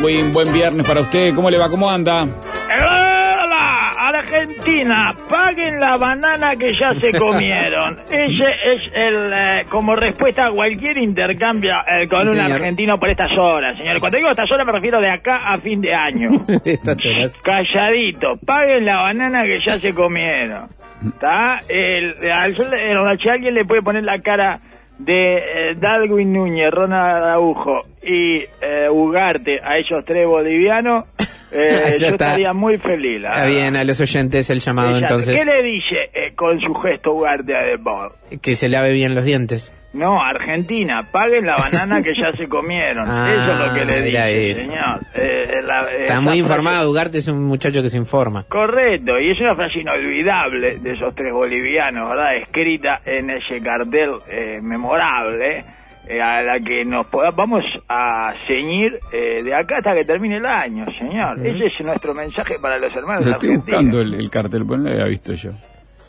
Darwin, buen viernes para usted. ¿Cómo le va? ¿Cómo anda? ¡Hola! Argentina, paguen la banana que ya se comieron. Ese es el, eh, como respuesta a cualquier intercambio eh, con Sí, un señor. argentino por estas horas, señor. Cuando digo estas horas me refiero de acá a fin de año. Estas horas. Calladito, paguen la banana que ya se comieron. ¿Está? El, al- el- si alguien le puede poner la cara de eh, Darwin Núñez, Ronald Araujo y eh, Ugarte a esos tres bolivianos, eh, yo está. estaría muy feliz. Está bien, a los oyentes el llamado Exacto. entonces. ¿Qué le dice eh, con su gesto Ugarte a De Paul? Que se lave bien los dientes. No, Argentina, paguen la banana que ya se comieron. Ah, eso es lo que le dice, eso. señor. Eh, eh, la- eh, Está muy frase- informado, Ugarte es un muchacho que se informa. Correcto, y es una frase inolvidable de esos tres bolivianos, ¿verdad? Escrita en ese cartel eh, memorable, eh, a la que nos poda- vamos a ceñir eh, de acá hasta que termine el año, señor. Ese es nuestro mensaje para los hermanos Lo estoy argentinos. buscando el, el cartel, pues no lo había visto yo.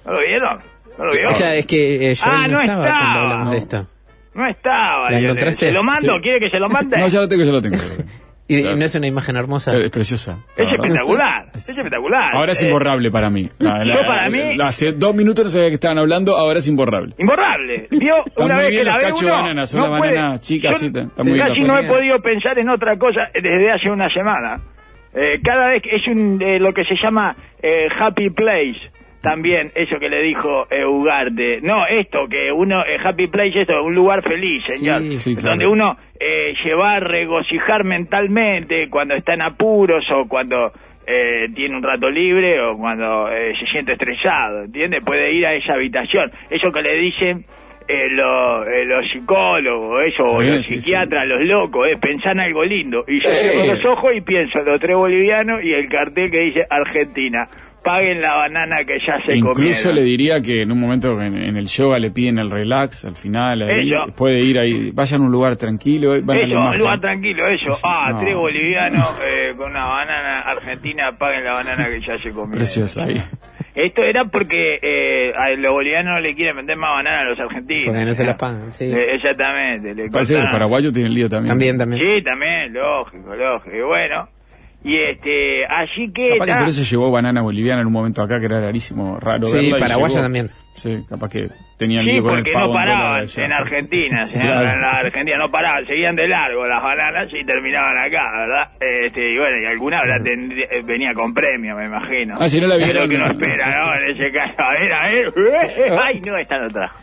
¿No lo vieron? ¿No lo vio? O sea, es que eh, yo Ah, no, no estaba, estaba. cuando hablamos de esto. No estaba. ¿La encontraste? ¿Se lo mando? Sí. ¿Quiere que se lo mande? No, ya lo tengo, ya lo tengo. ¿Y Claro. no es una imagen hermosa? Es preciosa. Es verdad. espectacular, es espectacular. Ahora es Eh, imborrable para mí. La- la- Yo para mí- la- hace dos minutos no sabía que estaban hablando, ahora es imborrable. Imborrable. ¿Vio? Una muy vez bien que la los uno, banana, son no las puede- bananas chicas, yo sí, muy Casi no he podido pensar en otra cosa desde hace una semana. Eh, cada vez que es un, eh, lo que se llama eh, happy place. También eso que le dijo eh, Ugarte. No, esto que uno, eh, happy place, esto, un lugar feliz, señor. Sí, sí, claro. Donde uno eh, se va a regocijar mentalmente cuando está en apuros o cuando eh, tiene un rato libre o cuando eh, se siente estresado, ¿entiende? Puede ir a esa habitación. Eso que le dicen eh, lo- eh, los psicólogos, eso, bien, los sí, psiquiatras, los locos, es pensar en algo lindo. Y yo Sí. cierro los ojos y pienso en los tres bolivianos y el cartel que dice Argentina. Paguen la banana que ya se Incluso comieron. le diría que en un momento en, en el yoga le piden el relax al final, ahí, puede ir ahí, vayan a un lugar tranquilo, van a la Eso, un lugar tranquilo, eso. Ah, No. tres bolivianos eh, con una banana argentina, paguen la banana que ya se comieron. Preciosa ahí. Esto era porque eh, a los bolivianos no le quieren vender más banana a los argentinos. Porque no se las pagan, sí. Eh, exactamente. Le Parece que los paraguayos tienen lío también. También, también. Sí, también, lógico, lógico. Y bueno, y este, así que... Capaz que por eso llegó banana boliviana en un momento acá, que era rarísimo, raro Sí, paraguaya también. Sí, capaz que tenían Sí, lío con el porque no paraban en Argentina, Claro. en la Argentina no paraban, seguían de largo las bananas y terminaban acá, ¿verdad? Este, y bueno, y alguna habrá tendría- eh, venía con premio, me imagino. Ah, si no la Es vieron, lo que uno no. espera, ¿no? En ese caso, a ver, a ver, ay, no, esta no trajo.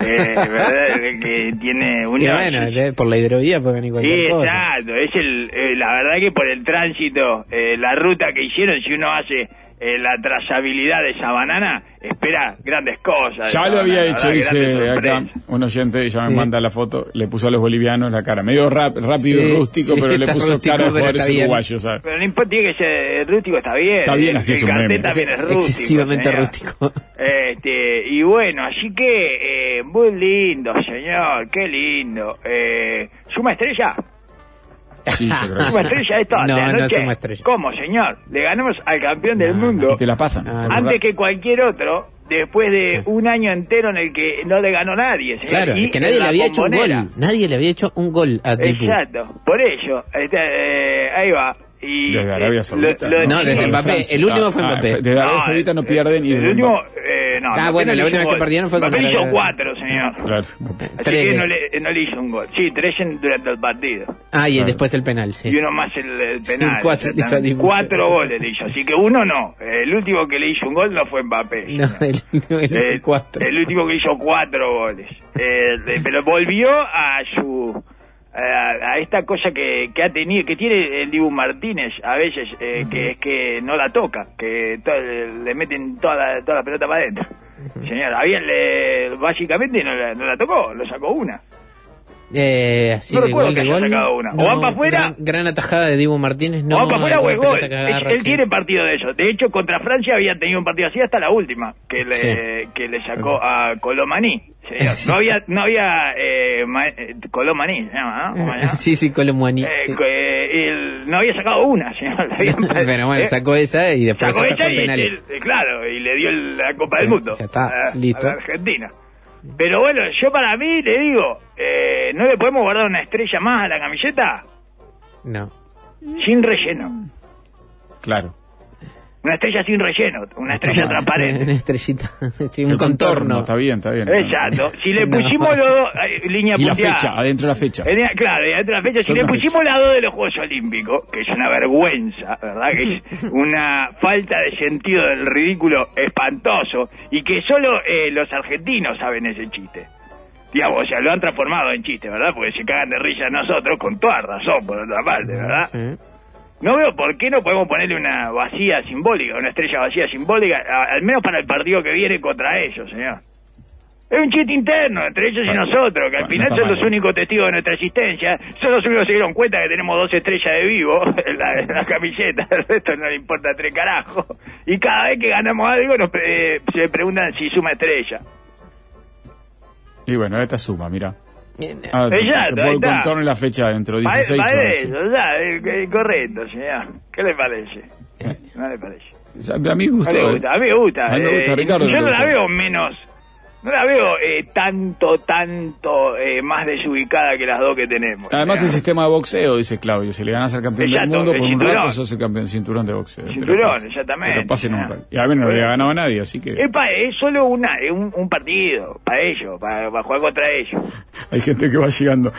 Eh, que tiene un... Y bueno, por la hidrovía puede venir Sí, cualquier cosa. exacto. Es el, eh, la verdad que por el tránsito, eh, la ruta que hicieron, si uno hace eh, la trazabilidad de esa banana, espera grandes cosas. Ya lo había banana, hecho, ¿verdad? dice acá un oyente, ya me Sí. manda la foto, le puso a los bolivianos la cara. Medio rap- rápido y Sí, rústico, sí, pero le puso rústico, cara pero jugadores uruguayos, ¿sabes? Pero no importa, tiene que ser rústico, está bien. Está bien, El- así es un meme. también es rústico. Excesivamente rústico. Este, y bueno, así que, eh, muy lindo, señor, qué lindo. Eh, ¿Suma estrella? Sí, yo creo que Suma estrella esto No, no anoche. suma estrella. ¿Cómo, señor? Le ganamos al campeón del mundo. Y te la pasan. Ah, antes que cualquier otro, después de un año entero en el que no le ganó nadie. señor. Claro, Y es que nadie en le la había hecho un bombonera. gol. Nadie le había hecho un gol a Tipu. Exacto, por ello. este, eh, ahí va. Y, Desde Arabia Saudita. lo- lo No, de desde Mbappé. El último fue Ah, Mbappé. Desde Arabia Saudita no el- pierden y El último, eh, no, Ah, bueno, no la última hizo vez que perdieron fue Mbappé hizo cuatro, señor. Claro. Así Tres que no le, no le hizo un gol. Sí, tres en- durante el partido. Ah, y Claro. después el penal, sí. Y uno más el, el Sí, penal. cuatro le hizo a exactamente. Dibu. Cuatro goles le hizo. Así que uno no. El último que le hizo un gol no fue Mbappé. No, él, no, él hizo Eh, cuatro. El último que hizo cuatro goles. Eh, eh, pero volvió a su a, a esta cosa que, que ha tenido, que tiene el Dibu Martínez a veces, eh, que es que no la toca, que to- le meten toda la, toda la pelota para adentro. Señor, había le, básicamente no la, no la tocó, lo sacó una. Eh, así No de recuerdo gol que de gol. sacado una. O van pa' afuera. Gran, gran atajada de Dibu Martínez. No, No, para afuera el o es gol Él, él sí. quiere partido de ellos. De hecho, contra Francia había tenido un partido así hasta la última, que le, Sí. que le sacó a Colomaní. señor. No había, no había eh, ma- eh, Colomaní, se llama, ¿no? Sí, sí, Colomuani. Eh, sí. él no había sacado una, señor. Pero bueno, eh, sacó esa y después sacó se esa y, penales. eh, claro, y le dio el- la Copa Sí, del Mundo ya está, a, listo. a la Argentina. Pero bueno, yo para mí le digo, eh, ¿no le podemos guardar una estrella más a la camiseta? No. Sin relleno. Claro. Una estrella sin relleno, una estrella transparente. Una estrellita. Sí, un El contorno. Está bien, está bien. Exacto. Si le No. pusimos los dos, eh, línea Y la punteada. fecha, adentro de la fecha. Eh, Claro, adentro de la fecha, si le pusimos las dos de los Juegos Olímpicos, que es una vergüenza, ¿verdad? Que es una falta de sentido del ridículo espantoso, y que solo eh, los argentinos saben ese chiste. Digamos, o sea, lo han transformado en chiste, ¿verdad? Porque se cagan de risa nosotros, con toda razón, por otra parte, ¿verdad? Sí. No veo por qué no podemos ponerle una vacía simbólica, una estrella vacía simbólica, a- al menos para el partido que viene contra ellos, señor. Es un chiste interno entre ellos y nosotros, que al final son los únicos testigos de nuestra existencia. Son los únicos que se dieron cuenta que tenemos dos estrellas de vivo en la, en la camiseta. El resto no le importa tres carajos. Y cada vez que ganamos algo nos pre- se preguntan si suma estrella. Y bueno, esta suma, mira. Ah, Exacto, contorno en la fecha dentro de Pa- 16 pa- horas. eso, ya, eh, eh, correcto, señor. ¿Qué le parece? ¿No le parece? A mí me gustó. le eh. gusta, a mí me gusta. A mí me gusta, eh, Ricardo, Yo me no la veo menos, no la veo eh, tanto, tanto eh, más desubicada que las dos que tenemos. Además, el sistema de boxeo, dice Claudio, si le ganas al campeón Exacto, del mundo por un cinturón. rato, sos el campeón cinturón de boxeo. Cinturón, paso. exactamente. Un Ah. Y a mí no le había ganado a nadie, así que es, pa- es solo una, es un, un partido para ellos, para, para jugar contra ellos. hay gente que va llegando.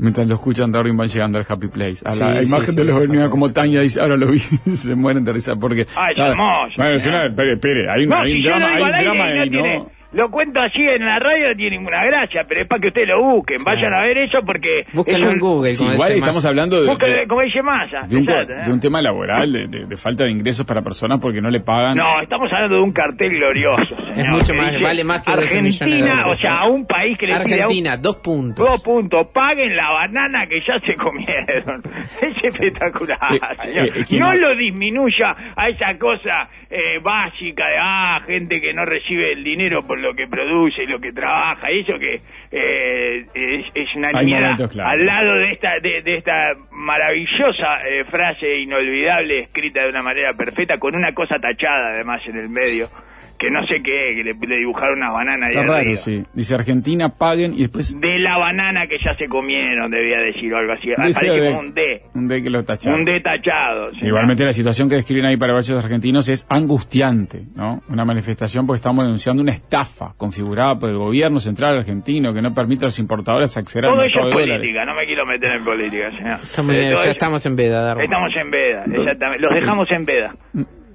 Mientras lo escuchan, Darwin van llegando al Happy Place. A la Sí, imagen sí, de los sí, venidos como Tania dice, ahora lo vi, se mueren de risa porque... Ay, es hermoso, Bueno, es una... Espere, espere, hay un, No, hay un si yo drama, hay un drama no ahí, tiene, ¿no? Lo cuento así en la radio, no tiene ninguna gracia, pero es para que ustedes lo busquen, vayan a ver eso porque... Es un- en Google. Sí, igual estamos hablando de, Búsquenlo, de, como dice Massa. de un, co- exacto, ¿eh? de un tema laboral, de, de- de falta de ingresos para personas porque no le pagan. No, estamos hablando de un cartel glorioso. señor, mucho más, dice, vale más que 12 millones de Argentina, o sea, a un país que le un- Argentina, dos puntos. Dos puntos, paguen la banana que ya se comieron. Es espectacular, Eh, señor. eh, eh, ¿quién no lo disminuya a esa cosa eh, básica de, ah, gente que no recibe el dinero por lo que produce y lo que trabaja. Eso que eh, es, es una niñera al lado de esta, de, de esta maravillosa eh, frase inolvidable escrita de una manera perfecta, con una cosa tachada además en el medio, que no sé qué, que le, le dibujaron unas bananas ahí Está raro, arriba. sí. Dice Argentina, paguen y después... De la banana que ya se comieron, debía decir o algo así. Dice Parece de- como un D. Un D que lo tacharon. Un D tachado. señor. Igualmente la situación que describen ahí para varios argentinos es angustiante, ¿no? Una manifestación porque estamos denunciando una estafa configurada por el gobierno central argentino que no permite a los importadores acceder al mercado de dólares. política, no me quiero meter en política, señor. Estamos, Eh, ya ello- estamos en veda, Darwin. Estamos en veda, exactamente. Los dejamos en veda.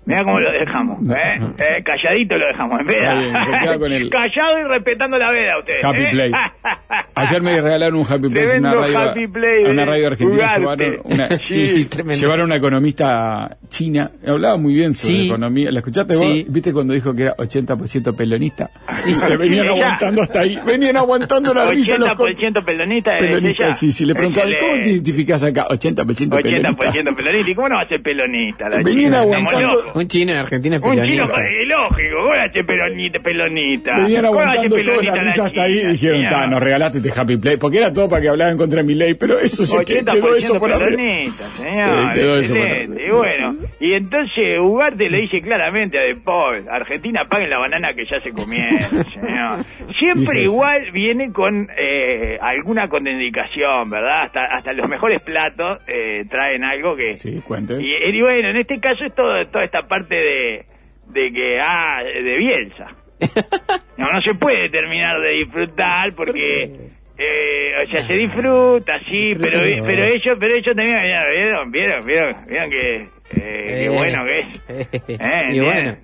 Mira cómo lo dejamos, ¿eh? Eh, Calladito lo dejamos en Está bien, se veda. queda con el- Callado y respetando la veda usted. Happy ¿eh? Place. Ayer me regalaron un Happy Place en una radio, a una radio argentina. Llevaron una, Sí, sí, llevaron una economista china. Hablaba muy bien sobre Sí. economía. ¿La escuchaste vos? ¿Viste cuando dijo que era 80% pelonista? Sí. Le venían Ella- aguantando hasta ahí. Venían aguantando la risa los co- 80% pelonista. es pelonistas. ella. Sí, sí. Le preguntaban, ¿y ¿cómo te identificás acá? 80% pelonista. 80% pelonista. ¿Y cómo no va a ser pelonista? La Venían aguantando-. Un chino en Argentina es Un chino, es lógico, ¿cómo va a ser pelonita? pelonita? Venían ¿Cómo va a ser aguantando toda pelonita la risa hasta ahí y dijeron, ta, nos regalaste este Happy Play. Porque era todo para que hablaran contra mi ley, pero eso se que- 80% quedó eso por arriba. Sí, quedó eso por excelente. arriba. Y bueno, y entonces Ugarte le dice claramente a De Paul, Argentina paguen la banana que ya se comieron, señor. Siempre igual viene con eh, alguna contraindicación, ¿verdad? Hasta, hasta los mejores platos eh, traen algo que... Sí, cuente. Y, y bueno, en este caso es todo, toda esta parte de, de que, ah, de Bielsa. No, no se puede terminar de disfrutar porque, eh, o sea, se disfruta, sí, pero, pero ellos, pero ellos también, vieron, vieron, vieron, vieron que, eh, qué Eh. bueno que es. Eh, y ¿vieron? bueno.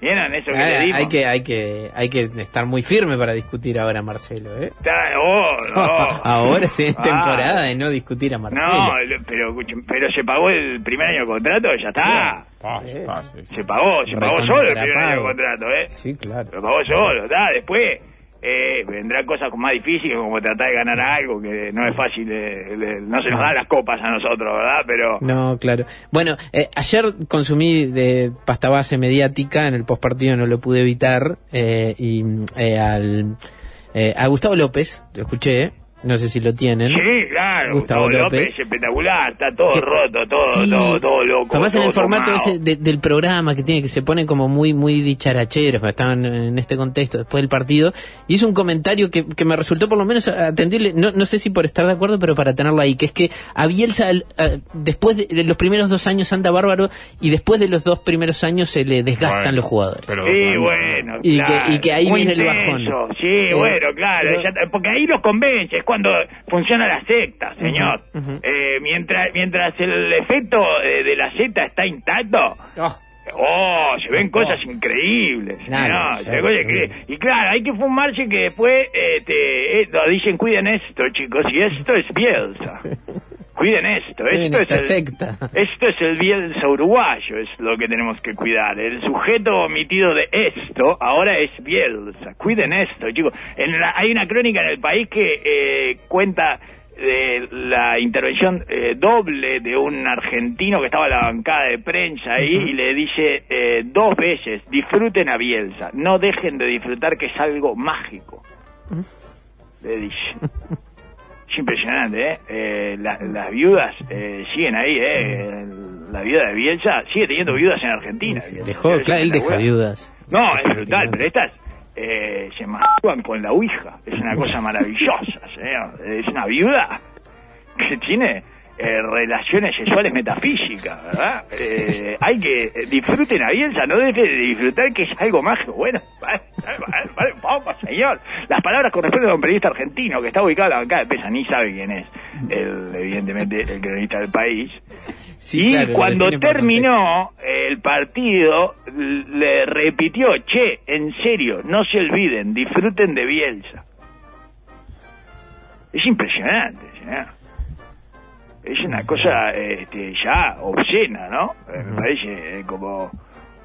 ¿Vieron eso que Ah, le dimos? hay que hay que hay que estar muy firme para discutir ahora a Marcelo, ¿eh? Está- oh, no. ahora sí es Ah. temporada de no discutir a Marcelo. No, pero, pero se pagó el primer año de contrato, ya está. Pase, pase. Se pagó, se pagó solo el primer año de contrato, ¿eh? Sí, claro. Lo pagó solo, está, después eh, vendrán cosas más difíciles como tratar de ganar algo, que no es fácil, eh, no se nos dan las copas a nosotros, ¿verdad? Pero No, claro. Bueno, eh, ayer consumí de pasta base mediática, en el postpartido no lo pude evitar, eh, y eh, al, eh, a Gustavo López, lo escuché, no sé si lo tienen. sí, claro, Gustavo López. López. es espectacular, está todo roto, todo, Sí. todo, todo loco. En todo el formato tomado. ese de- del programa que tiene que se pone como muy muy dicharacheros, porque estaban en este contexto después del partido, y hizo un comentario que, que me resultó por lo menos atendible, no, no sé si por estar de acuerdo, pero para tenerlo ahí, que es que a Bielsa el- después de, de los primeros dos años anda bárbaro y después de los dos primeros años se le desgastan Bueno, los jugadores. pero Sí, años. Bueno. Y que- claro. y que ahí viene el intenso. bajón. Sí, Eh, bueno, claro. pero- ya- porque ahí los convence, es cuando funciona la secta, señor. Eh, mientras, mientras el efecto eh, de la secta está intacto, Oh, Oh, se ven cosas increíbles. Claro, ¿no? sí, Se ven cosas increíbles. Y claro, hay que fumarse que después este, eh, lo dicen, cuiden esto, chicos, y esto es Bielsa. Cuiden esto, Cuiden esto es el, secta. Esto es el Bielsa uruguayo, es lo que tenemos que cuidar. El sujeto omitido de esto ahora es Bielsa. Cuiden esto, chicos. En la- hay una crónica en el país que eh, cuenta de la intervención eh, doble de un argentino que estaba en la bancada de prensa ahí y le dice eh, dos veces, disfruten a Bielsa, no dejen de disfrutar que es algo mágico. Le dice. Es impresionante, ¿eh? Eh, la- las viudas eh, siguen ahí, ¿eh? La viuda de Bielsa sigue teniendo viudas en Argentina. Dejó, claro, él espectacular. viudas. No, es brutal, pero estas eh, se masturban con la Ouija. Es una cosa maravillosa, señor. Es una viuda que tiene eh, relaciones sexuales metafísicas, ¿verdad? Eh, hay que eh, disfruten a Bielsa, no dejen de disfrutar que es algo mágico. Bueno, vale, vale, vale, vamos, señor. Las palabras corresponden a un periodista argentino que está ubicado en la bancada de pesa, ni sabe quién es, el, evidentemente, el cronista del país. Sí, y claro, cuando terminó el partido, le repitió, che, en serio, no se olviden, disfruten de Bielsa. Es impresionante, señor. Es una cosa este, ya obscena, ¿no? Eh, Me parece eh, como,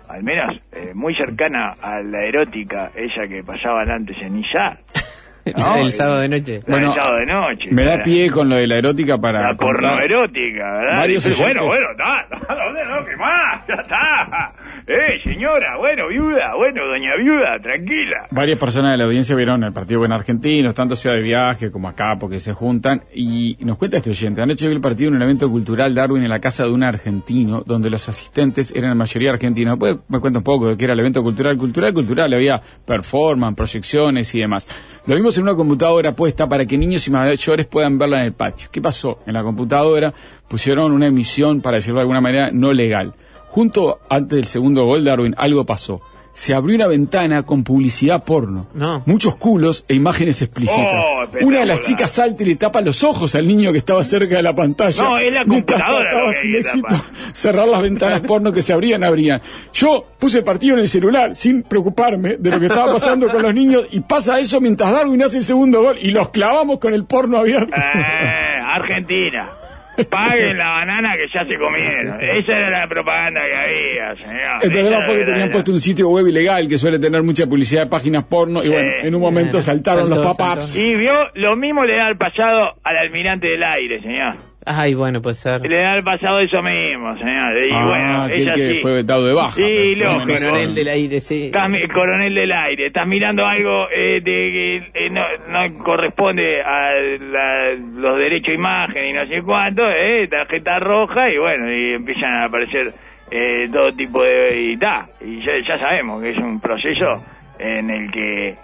al menos, eh, muy cercana a la erótica, esa que pasaban antes en Izar. ¿no? el sábado de noche. Bueno, sábado de noche. Me da pie con lo de la erótica para. la contar- pornoerótica, ¿verdad? Varios Dice, bueno, bueno, está, está, ¿dónde no? ¿Qué más? Ya está. Eh, señora, bueno, viuda, bueno, doña viuda, tranquila. Varias personas de la audiencia vieron el partido Buen Argentino, tanto sea de viaje como acá, porque se juntan. Y nos cuenta este oyente: Anoche vi el partido en un evento cultural Darwin en la casa de un argentino, donde los asistentes eran la mayoría argentinos. Después me cuenta un poco de qué era el evento cultural, cultural, cultural. Había performance, proyecciones y demás. Lo vimos en una computadora puesta para que niños y mayores puedan verla en el patio. ¿Qué pasó? En la computadora pusieron una emisión, para decirlo de alguna manera, no legal. Junto antes del segundo gol, Darwin, algo pasó. Se abrió una ventana con publicidad porno. No. Muchos culos e imágenes explícitas. Oh, una de las chicas salta y le tapa los ojos al niño que estaba cerca de la pantalla. No, es la computadora sin éxito tapa. cerrar las ventanas porno que se abrían, abrían. Yo puse el partido en el celular sin preocuparme de lo que estaba pasando con los niños y pasa eso mientras Darwin hace el segundo gol y los clavamos con el porno abierto. Eh, Argentina. Paguen la banana que ya se comieron. Esa era la propaganda que había, señor. El problema Esa fue que tenían puesto un sitio web ilegal que suele tener mucha publicidad de páginas porno y bueno, Eh, en un momento saltaron los pop-ups. Y vio, lo mismo le da al pasado al almirante del aire, señor. Ay, bueno, puede ser. Le da al pasado eso mismo, señor. Y Ah, bueno, aquel es que fue vetado de baja. Sí, menos- Coronel del aire, sí. Estás, coronel del aire, estás mirando algo eh, de que eh, no, no corresponde a la- los derechos de imagen y no sé cuánto, eh, tarjeta roja y bueno, y empiezan a aparecer eh, todo tipo de... y ta, y ya, ya sabemos que es un proceso en el que eh,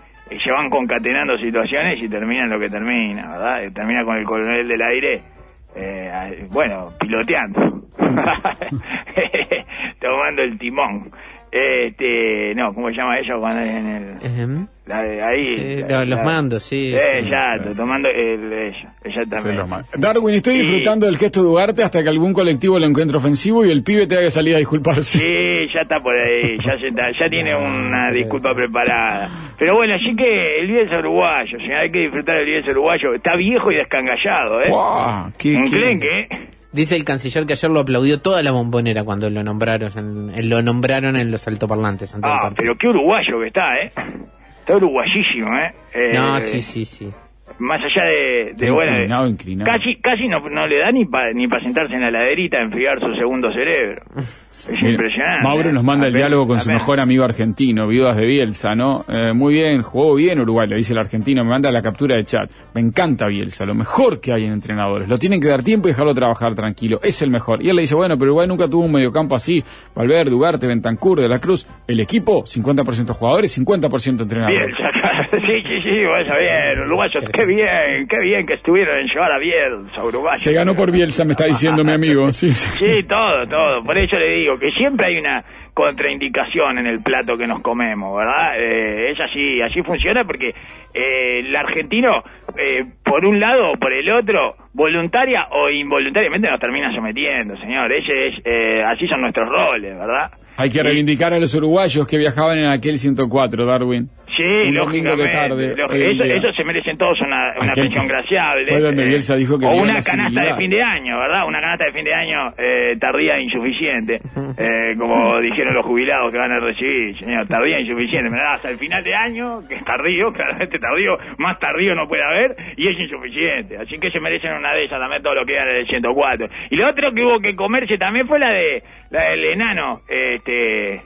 se van concatenando situaciones y terminan lo que termina, ¿verdad? Termina con el coronel del aire, eh, bueno, piloteando, tomando el timón. Este, no, ¿cómo se llama eso cuando es en el... La de ahí. Sí, la- los la- mandos, sí, Eh, exacto, sí, sí, tomando el, exactamente. lo ma- Darwin, estoy Sí. disfrutando del gesto de Ugarte hasta que algún colectivo lo encuentre ofensivo y el pibe tenga que salir a disculparse. Sí, ya está por ahí, ya, se está- ya tiene una disculpa preparada. Pero bueno, así que el Bielsa uruguayo, señor, hay que disfrutar del Bielsa uruguayo. Está viejo y descangallado, ¿eh? Guau, qué- ¿Un qué- clenque? Dice el canciller que ayer lo aplaudió toda la bombonera cuando lo nombraron en, en- lo nombraron en los altoparlantes ante Ah, pero qué uruguayo que está, ¿eh? Está uruguayísimo, ¿eh? Eh, No, sí, sí, sí. Más allá de, bueno, de- inclinado, inclinado. casi casi no, no le da ni para ni para sentarse en la laderita a enfriar su segundo cerebro. Es Mira, impresionante. Mauro nos manda el Apenas- diálogo con su mejor amigo argentino, Viudas de Bielsa, ¿no? Eh, muy bien, jugó bien Uruguay, le dice el argentino, me manda la captura de chat. Me encanta Bielsa, lo mejor que hay en entrenadores. Lo tienen que dar tiempo y dejarlo trabajar tranquilo, es el mejor. Y él le dice, bueno, pero Uruguay nunca tuvo un mediocampo así. Valverde, Ugarte, Bentancur, De la Cruz. El equipo, 50% jugadores, 50% entrenadores. Bielsa, sí, sí, sí, uruguayos, qué bien, qué bien que estuvieron en llevar a Bielsa, uruguayos. Se ganó por Bielsa, me está diciendo mi amigo. Sí, sí. Sí, todo, todo. Por eso le digo que siempre hay una contraindicación en el plato que nos comemos, ¿verdad? Eh, es así, así funciona porque eh, el argentino, eh, por un lado o por el otro, voluntaria o involuntariamente nos termina sometiendo, señor. Ese es, eh, así son nuestros roles, ¿verdad? Hay que reivindicar a los uruguayos que viajaban en aquel 104, Darwin. Sí, Un domingo de tarde, el eso, se merecen todos una, una pensión graciable. fue donde eh, Bielsa dijo que O una canasta de fin de año, ¿verdad? Una canasta de fin de año eh, tardía e insuficiente. eh, como dijeron los jubilados que van a recibir, señor, tardía e insuficiente. Me das al final de año, que es tardío, claramente tardío, más tardío no puede haber, y es insuficiente. Así que se merecen una de esas también todo lo que era del 104. Y lo otro que hubo que comerse también fue la de la del enano, este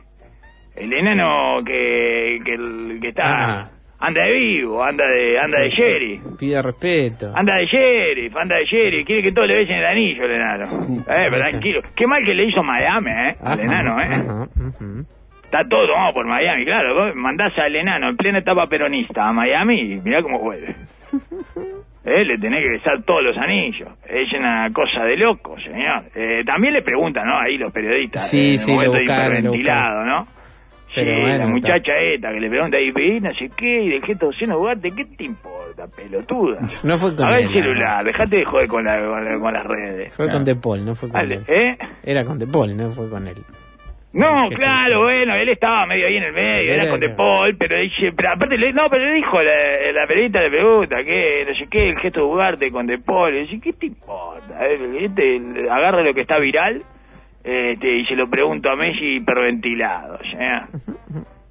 el enano que, que, está Ah. anda de vivo, anda de anda de sheriff, Pida respeto. anda de sheriff, anda de sheriff, quiere que todo le besen el anillo el enano. Eh, pero tranquilo. Qué mal que le hizo Miami, eh, al enano, eh. ajá. Está todo tomado por Miami, claro. Vos mandás al enano en plena etapa peronista a Miami y mirá cómo vuelve. Eh, le tenés que besar todos los anillos. Es una cosa de loco, señor. Eh, también le preguntan, ¿no? Ahí los periodistas. Sí, eh, sí, lo buscaron, lo ¿no? Pero sí, bueno, la está. muchacha esta que le pregunta ahí, "Y no sé qué, y del gesto lleno de ¿qué te importa, pelotuda? No fue con Agarra él, el celular, dejate de joder con, la- con, la- con las redes. Fue con De Paul, no fue con él. ¿eh? Era con De Paul, no fue con él. No, claro, bueno, él estaba medio ahí en el medio, era Era- con De Paul, pero aparte, le, no, pero le dijo, la, la periodista le pregunta, que no sé qué, el gesto de Ugarte con De Paul, dice, ¿qué te importa? Este, agarra lo que está viral, este, y se lo pregunto a Messi hiperventilado, ¿ya?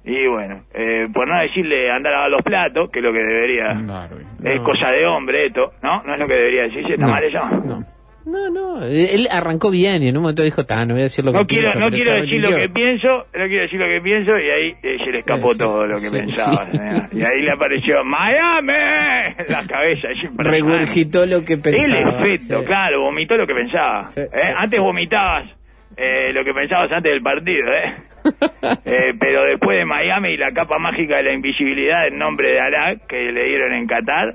Y bueno, eh, por no decirle andar a lavar los platos, que es lo que debería, es No. cosa de hombre esto, ¿no? No es lo que debería decirse, ¿está No, mal eso? no. No, no, él arrancó bien y en un momento dijo, "Ta, no voy a decir lo que quiero, pienso", no quiero decir lo que pienso, no quiero decir lo que pienso y ahí eh, se le escapó Sí, todo lo que sí, pensaba. sí. Y ahí le apareció Miami la cabeza. Regurgitó lo que pensaba. El efecto, claro, vomitó lo que pensaba. ¿eh? antes vomitabas eh, lo que pensabas antes del partido, ¿eh? Eh, pero después de Miami y la capa mágica de la invisibilidad en nombre de Alá que le dieron en Qatar,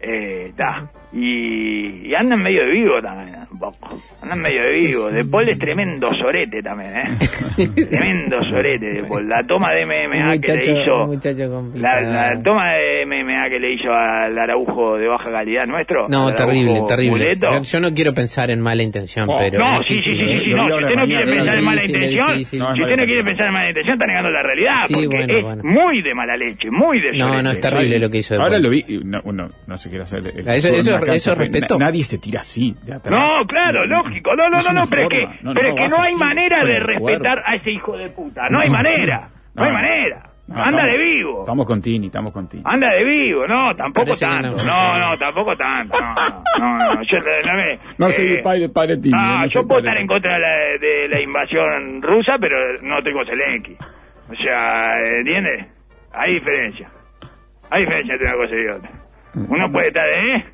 eh, ta. Y, y andan medio de vivo también, un poco. Andan medio de vivo. De Paul es tremendo sorete también, ¿eh? tremendo sorete de Paul. La toma de MMA que le muchacho, hizo... muchacho La, la toma de MMA que le hizo al Araujo de baja calidad nuestro. No, terrible, terrible. Yo, yo no quiero pensar en mala intención, Oh, pero... No, sí, sí, sí, sí, sí, no, si usted no quiere pensar en mala intención. No, si usted no quiere pensar en mala intención, está negando la realidad, Sí, porque bueno, es bueno. muy de mala leche, muy de No, sorete. no, es terrible lo que hizo. De Ahora lo vi, y no, uno no se quiere hacer. el- eso- eso- cancha, eso pero respeto. na- nadie se tira así. de atrás. No, claro, Sí, lógico, no, no, es no, no, pero es que, forma. No, pero no, es que no hay así, manera con de cuerpo. respetar a ese hijo de puta, no hay manera, no hay manera, No, anda estamos- de vivo. Estamos con Tini, estamos con Tini. Anda de vivo, no, tampoco tanto, no. no, no, tampoco tanto, no, no, no, no, yo no me... No soy eh, el padre, padre Tini. Ah, no yo soy puedo padre estar en contra de la, de la invasión rusa, pero no tengo Zelensky. O sea, ¿entiendes? Hay diferencia. Hay diferencia entre una cosa y otra. Uno puede estar, ¿eh?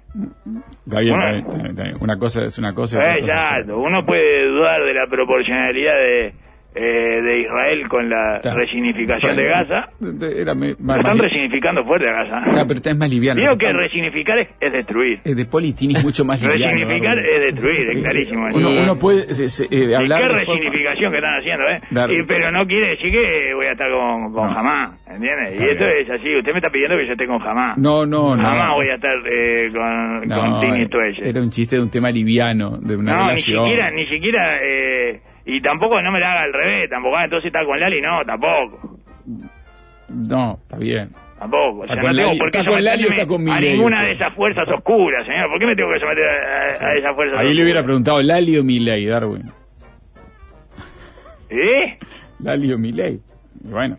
Está bien, Bueno. está bien, está bien. Una cosa es una cosa. otra cosa es otra. Uno puede dudar de la proporcionalidad de, eh, de Israel con la resignificación de Gaza. Era me- están resignificando fuerte a Gaza. Ah, pero está es más liviano. Digo que resignificar es, es destruir. eh, de Poli Tini es mucho más liviano. Resignificar es destruir, es clarísimo. Uno, eso. uno puede se- se- eh, ¿Y hablar. qué de forma- resignificación que están haciendo, eh? Dar- Y- pero no quiere decir que voy a estar con, con No. Jamás, ¿entiendes? Está y esto bien. es así, usted me está pidiendo que yo esté con Jamás. No, no, no. Jamás voy a estar eh, con, No, con Tini eh. Era un chiste de un tema liviano, de una No, ni relación. siquiera, ni siquiera, eh, y tampoco no me la haga al revés, tampoco, ah, entonces está con Lali, no, tampoco, No, está bien. tampoco. O sea, ¿Está no con tengo Lali- por qué está con someterme a ninguna de esas fuerzas oscuras, señor. ¿Por qué me tengo que someter a, esas fuerzas Ahí le hubiera preguntado Lali o Milei, Darwin. ¿Eh? Lali o Milei. Y bueno.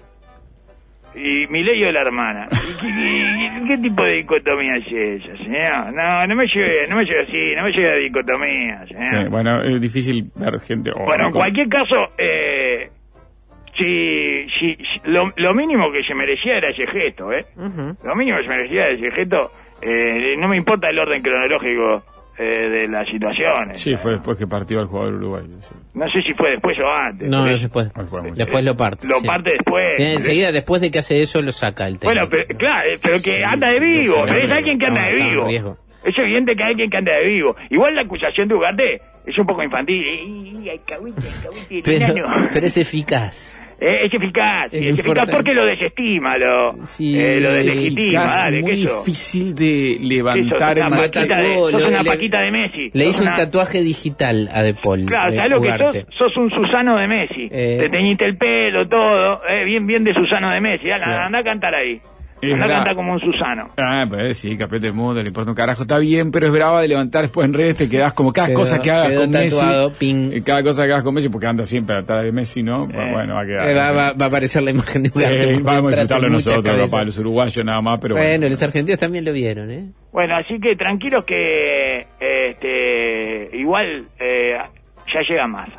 Y Milei o la hermana. ¿Y qué, qué- qué tipo de dicotomía es esa, señor? No, no me lleve, no me lleve así, no me lleve a dicotomía, señor. Sí, bueno, es difícil ver gente. o- Bueno, en cualquier caso, eh, si, si, si- lo, lo mínimo que se merecía era ese gesto, ¿eh? Lo mínimo que se merecía era ese gesto. Eh, no me importa el orden cronológico eh, de las situaciones. Sí, fue después que partió el jugador uruguayo. sí. No sé si fue después o antes. No, no es- fue muy- Después lo parte. Lo sí. parte después. Enseguida, después de que hace eso, lo saca el técnico. Bueno, pero, claro, eh, pero que anda de vivo, sí, es alguien que anda no, de vivo. riesgo. Es evidente que hay alguien que anda de vivo. Igual la acusación de Ugarte es un poco infantil. Ay, pero, pero es eficaz. Eh, es eficaz, Es es, eficaz porque lo desestima, lo, Sí, eh, lo deslegitima, Casi dale, muy eso, difícil de levantar eso, una la paquita de, mató, sos lo- una le- paquita de Messi. Le hizo un tatuaje digital a De Paul. Claro, eh, ¿sabes lo que sos? Sos un Susano de Messi. Eh. Te teñiste el pelo, todo, eh, bien, bien de Susano de Messi. Anda, Claro. anda a cantar ahí. Es Anda a verdad. cantar como un Susano. Ah, pues sí, campeón del mundo, le importa un carajo, está bien, pero es brava de levantar después en redes, te quedás como cada Quedó- cosa que hagas con tatuado, Messi, ping. eh, cada cosa que hagas con Messi, porque anda siempre atrás de Messi, ¿no? Pues bueno, va a quedar. Eh, va, va- va a aparecer la imagen de porque vamos a disfrutarlo nosotros, papá, los uruguayos nada más, pero Bueno, bueno. los argentinos también lo vieron, ¿eh? Bueno, así que tranquilos que este igual eh, ya llega más.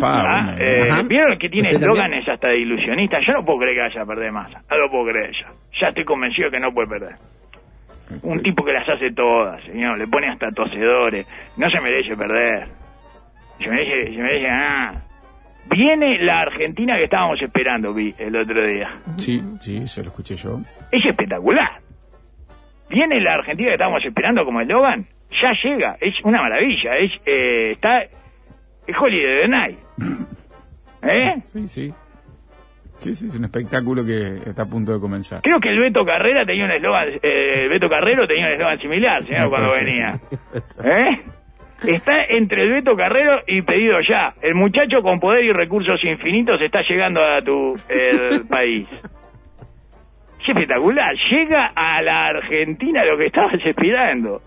Pa, Ah, bueno, eh. ¿Vieron que tiene eslóganes hasta de ilusionista? Yo no puedo creer que vaya a perder masa. No lo puedo creer ya. Ya estoy convencido que no puede perder. Un tipo que las hace todas, señor. Le pone hasta tosedores. No se merece perder. Se merece, se merece ganar. Viene la Argentina que estábamos esperando, vi el otro día. Sí, sí, se lo escuché yo. Es espectacular. Viene la Argentina que estábamos esperando como eslogan. Ya llega. Es una maravilla. Es, eh, está, es Holiday the Night. ¿Eh? Sí, sí. Sí, sí, es un espectáculo que está a punto de comenzar. Creo que el Beto Carrera tenía un eslogan, eh, el Beto Carrero tenía un eslogan similar, señor, No, cuando sí, venía. sí. ¿Eh? Está entre el Beto Carrero y pedido ya. El muchacho con poder y recursos infinitos está llegando a tu el país. Es espectacular. Llega a la Argentina lo que estabas esperando.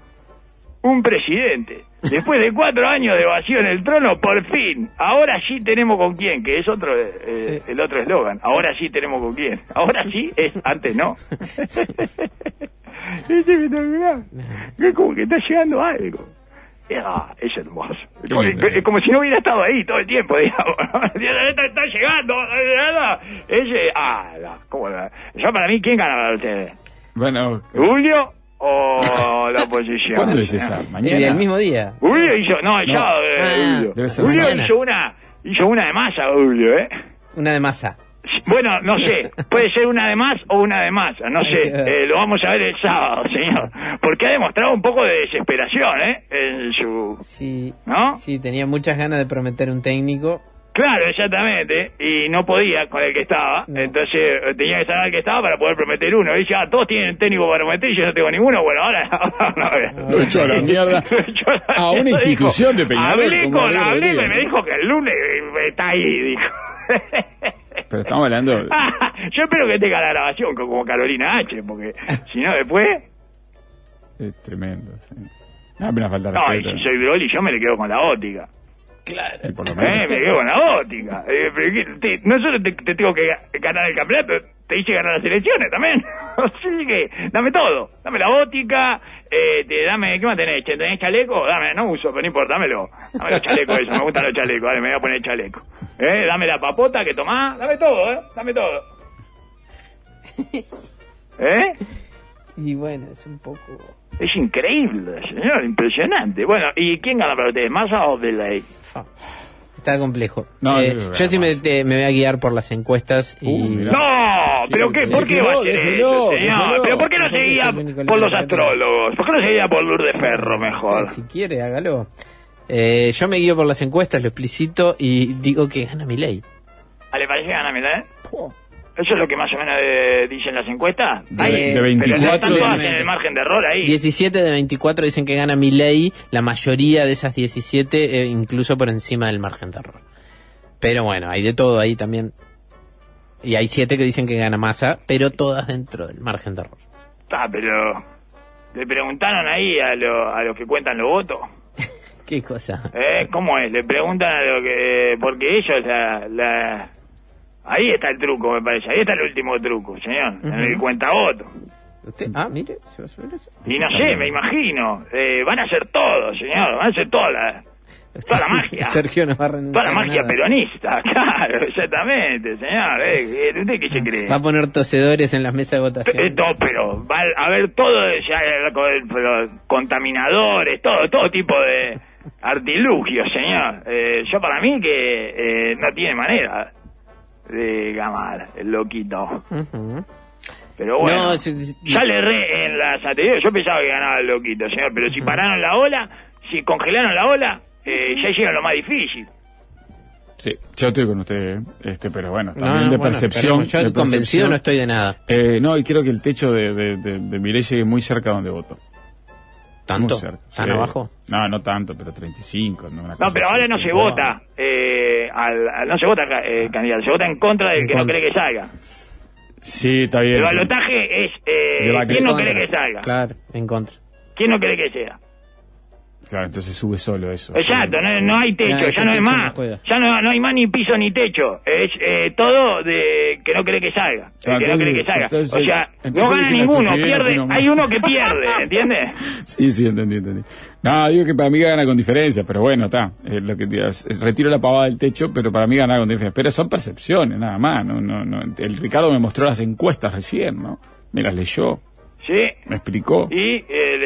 Un presidente. Después de cuatro años de vacío en el trono, por fin. Ahora sí tenemos con quién, que es otro eh, Sí. el otro eslogan. Ahora sí tenemos con quién. Ahora sí es, antes no. es espectacular. Es como que está llegando algo. Ah, es hermoso. Es como, lindo. es como si no hubiera estado ahí todo el tiempo, digamos. está, está llegando. Ese, ah, no, ¿cómo? Yo para mí, ¿quién gana para ustedes? Bueno, ¿Julio o la oposición? ¿cuándo es esa? Y ¿Mañana? el mismo día. Julio hizo, no, ya, No. eh, Ah, Julio. debe ser Julio mañana. hizo una, hizo una de masa, Julio, ¿eh? Una de masa. Bueno, no sé, puede ser una de más o una de masa, no sé, eh, lo vamos a ver el sábado, señor, porque ha demostrado un poco de desesperación, ¿eh? En su... Sí. ¿No? Sí, tenía muchas ganas de prometer un técnico. Claro, exactamente, y no podía con el que estaba, No. entonces tenía que saber el que estaba para poder prometer uno. Y dice, ah, todos tienen técnico para prometer y yo no tengo ninguno, bueno, ahora... ahora no, Lo echó a la mierda. A una institución dijo, de Peñarol Hablé con, hablé, Rodríguez, me dijo que el lunes está ahí, dijo. Pero estamos hablando... Yo espero que tenga la grabación co- como Carolina H, porque si no después... Es tremendo, sí. No, apenas falta No, y respeto. si soy Broly yo me le quedo con la óptica. Claro. Y por lo Eh, menos. me quedo con la óptica. Eh, pero ¿qué? Te- no solo te, te tengo que ga- ganar el campeonato, te hice ganar las elecciones también. Así que, dame todo. Dame la óptica, eh, te, dame, ¿qué más tenés? ¿Tenés chaleco? Dame, no uso, pero no importa, dámelo. Dame los chalecos, eso, me gustan los chalecos, dale, me voy a poner chaleco. Eh, dame la papota que tomás, dame todo, eh, dame todo. ¿Eh? Y bueno, es un poco... Es increíble, señor, impresionante. Bueno, ¿y quién gana para ustedes? ¿Massa o Delay? fa. Está complejo. No, Eh, yo sí me, además. te- me voy a guiar por las encuestas y... Uh. No, Sí, pero qué, sí, ¿por qué va a ser déjelo, eso, señor? déjelo. ¿Pero por qué no el único por los astrólogos? ¿Por qué no seguía por Lourdes Ferro mejor? Si quiere, hágalo. Eh, yo me guío por las encuestas, lo explicito y digo que gana mi ley. ¿Ah, ¿Le parece que gana Milei? ¿Eso es lo que más o menos eh, dicen las encuestas? De, Ay, de eh, Pero no 24 están todas en el margen de error ahí. 17 de 24 dicen que gana mi ley, la mayoría de esas 17 eh, incluso por encima del margen de error. Pero bueno, hay de todo ahí también. Y hay 7 que dicen que gana masa, pero todas dentro del margen de error. Ah, pero... Le preguntaron ahí a, lo- a los que cuentan los votos. ¿Qué cosa? ¿Eh? ¿Cómo es? Le preguntan a lo que... Porque ellos, la, la, Ahí está el truco, me parece. Ahí está el último truco, señor. En el cuenta voto. Usted, ah, mire, se va a subir eso. Y no sé, me imagino. Eh, van a hacer todo, señor. Van a hacer toda la, toda la magia. Sergio no va a renunciar Toda la magia nada. peronista, claro, exactamente, señor. Eh, ¿Usted qué se cree? Va a poner tosedores en las mesas de Eh, votación. no, pero va a haber todo, ya, eh, los contaminadores, todo, todo tipo de artilugios, señor. Eh, yo para mí que eh, no tiene manera de gamar el loquito. Pero bueno, No, ya le erré en las anteriores. Yo pensaba que ganaba el loquito, señor, pero si pararon la ola, si congelaron la ola, eh, ya hicieron lo más difícil. Sí, yo estoy con usted, este, pero bueno, No, también no, de bueno, percepción. Yo de convencido percepción. no estoy de nada. Eh, no, y creo que el techo de, de, de, llegue muy cerca donde voto. ¿Tan Sí. abajo? No, no tanto, pero 35. No, una No, cosa pero ahora no se vota, eh, al, al- no se vota eh, candidato, se vota en contra del En que no contra. cree que salga. Sí, está bien. El balotaje es eh, quién no cree que salga, Claro, en contra. quién no cree que sea. Claro, entonces sube solo eso. Exacto, no, no hay techo, Ya, no hay techo más, no ya no, no hay más ni piso ni techo, es eh, todo de que no cree que salga, que no cree que salga. entonces- o sea, entonces no gana ninguno, pierde, hay uno que pierde, ¿entiendes? Sí, sí, entendí, entendí. No, digo que para mí gana con diferencia, pero bueno, está. Eh, lo que digo es- es- retiro la pavada del techo, pero para mí gana con diferencia. Pero son percepciones, nada más. No, no, no. El Ricardo me mostró las encuestas recién, ¿no? Me las leyó, Sí, me explicó. y, eh,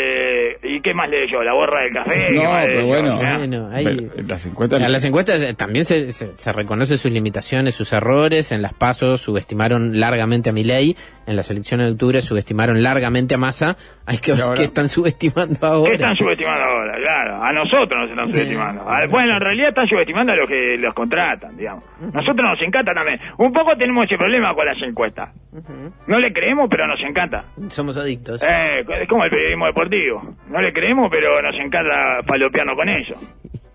¿y qué más le yo? ¿La borra del café? ¿Qué No, pero bueno. Pero las encuestas. A las encuestas eh, también se, se, se reconoce sus limitaciones, sus errores. En las pasos subestimaron largamente a Milei. En las elecciones de octubre subestimaron largamente a Massa. Hay que ver qué están subestimando ¿Qué ahora. están subestimando ahora? Claro, a nosotros nos están subestimando. A- bueno, en realidad están subestimando a los que los contratan, digamos. Nosotros nos encanta también. Un poco tenemos ese problema con las encuestas. No le creemos, pero nos encanta. Somos adictos. Eh, es como el periodismo deportivo. No le creemos, pero nos encanta falopearnos con eso.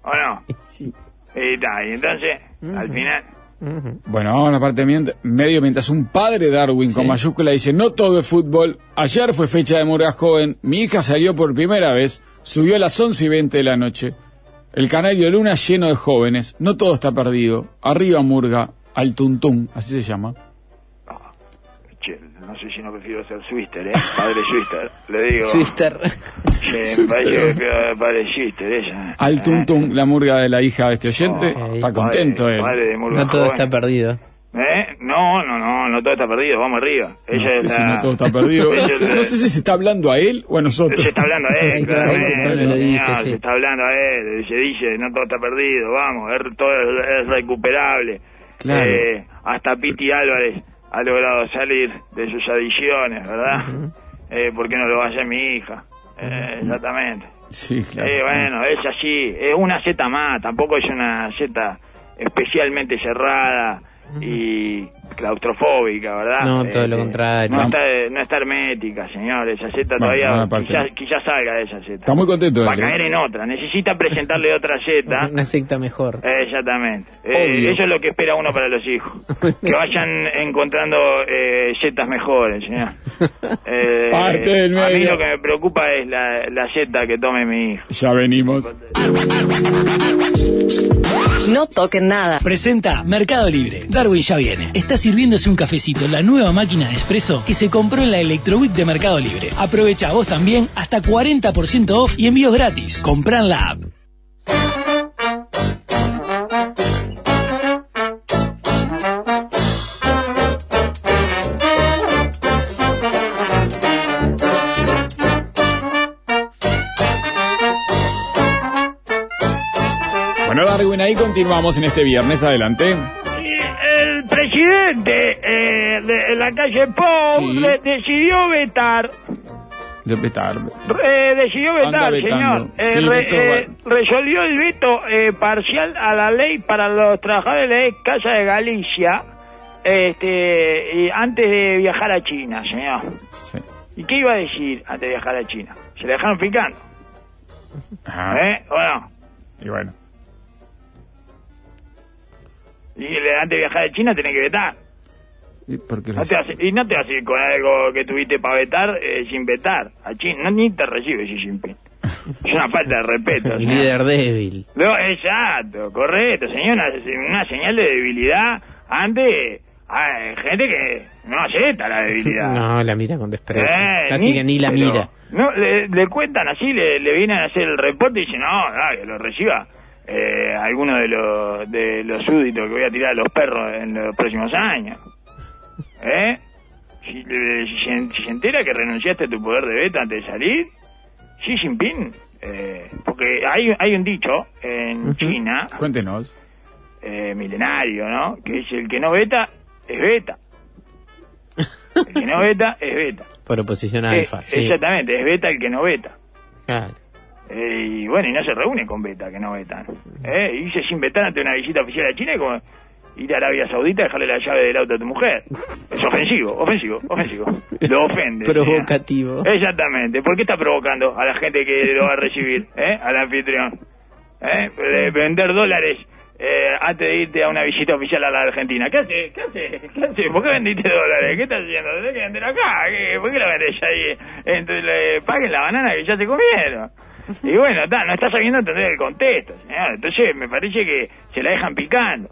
¿O no? Sí. Y, ta, y entonces, al final... Bueno, vamos a la parte medio mientras un padre Darwin con mayúscula dice, no todo es fútbol, ayer fue fecha de Murga joven, mi hija salió por primera vez, subió a las 11 y 20 de la noche, el canario Luna lleno de jóvenes, no todo está perdido, arriba Murga, al tuntún, así se llama. No sé si no prefiero ser Swister, ¿eh? Padre Swister. Le digo... Swister. Que prefiero padre Swister, ella. Al tuntún, la murga de la hija de este oyente, Oh, está contento padre- él. padre de Murga No todo joven. está perdido. ¿Eh? No, no, no, no todo está perdido, vamos arriba. No Ella sé está... si no todo está perdido. No sé, no sé si se está hablando a él o a nosotros. Se está hablando a él, claro. eh, sí. Se está hablando a él, se dice, no todo está perdido, vamos, todo es, es recuperable. Claro. Eh, hasta Piti Álvarez ha logrado salir de sus adicciones, ¿verdad? eh, ¿Por qué no lo va a hacer mi hija? Eh, exactamente. Sí, claro. Eh, bueno, es así, es una Z más, tampoco es una Z especialmente cerrada y claustrofóbica, ¿verdad? No, todo lo Eh, contrario. No está, no está hermética, señor, esa Z todavía bueno, quizás, quizás salga de esa Z. Está muy contento Va a ¿eh? caer en otra, necesita presentarle otra Z. Una secta mejor. Eh, Exactamente. Eh, eso es lo que espera uno para los hijos. Que vayan encontrando eh, zetas mejores, señor. Eh, Parte del a mí medio. lo que me preocupa es la, la que tome mi hijo. Ya venimos. No toquen nada. Presenta Mercado Libre. Darwin ya viene. Está sirviéndose un cafecito, la nueva máquina de espresso que se compró en la Electroweek de Mercado Libre. Aprovecha vos también hasta 40% off y envíos gratis. Compran la app. Ahí continuamos en este viernes. Adelante. El presidente eh, de la calle Pou Sí. le- decidió vetar, De vetar. eh, decidió Anda vetar, vetando. señor. Eh, Sí, re- vetó, eh, bueno. resolvió el veto eh, parcial a la ley para los trabajadores de la Casa de Galicia este, y antes de viajar a China, señor. Sí. ¿Y qué iba a decir antes de viajar a China? Se le dejaron picando, Ajá. ¿eh? ¿O no? Y bueno. Y le- antes de viajar a China tenés que vetar. ¿Y por qué No te vas, y no te vas a ir con algo que tuviste para vetar eh, sin vetar. A China no, ni te recibe Xi Jinping. Es una falta de respeto. El líder débil. No, exacto, correcto, señor. Una, señal de debilidad ante Hay gente que no acepta la debilidad. No, la mira con desprecio. Eh, Casi que ni la mira. No, le, le cuentan así, le, le vienen a hacer el reporte y dicen, no, dale, que lo reciba eh, alguno de los, de los súbditos que voy a tirar a los perros en los próximos años. ¿Eh? Si, eh, si se, si se entera que renunciaste a tu poder de veto antes de salir, Xi Jinping, eh, porque hay, hay un dicho en China, Cuéntenos. eh, milenario, ¿no? Que es el que no veta, es beta. El que no veta, es beta. Por oposición Eh, alfa, sí. Exactamente, es beta el que no veta. Claro. Eh, y bueno, y no se reúne con beta que no vetan. Eh, irse sin vetar ante una visita oficial a China es como ir a Arabia Saudita y dejarle la llave del auto a tu mujer. Es ofensivo, ofensivo, ofensivo. Lo ofende. Provocativo. Exactamente. ¿Por qué está provocando a la gente que lo va a recibir? ¿Eh? Al anfitrión. ¿Eh? De vender dólares eh, antes de irte a una visita oficial a la Argentina. ¿Qué hace? ¿Qué hace? ¿Qué hace? ¿Por qué vendiste dólares? ¿Qué estás haciendo? Tenés que vender acá. ¿Qué? ¿Por qué la vendés ahí? Entonces le paguen la banana que ya se comieron. Y bueno, ta, no está sabiendo entender el contexto, señor. Entonces me parece que se la dejan picando.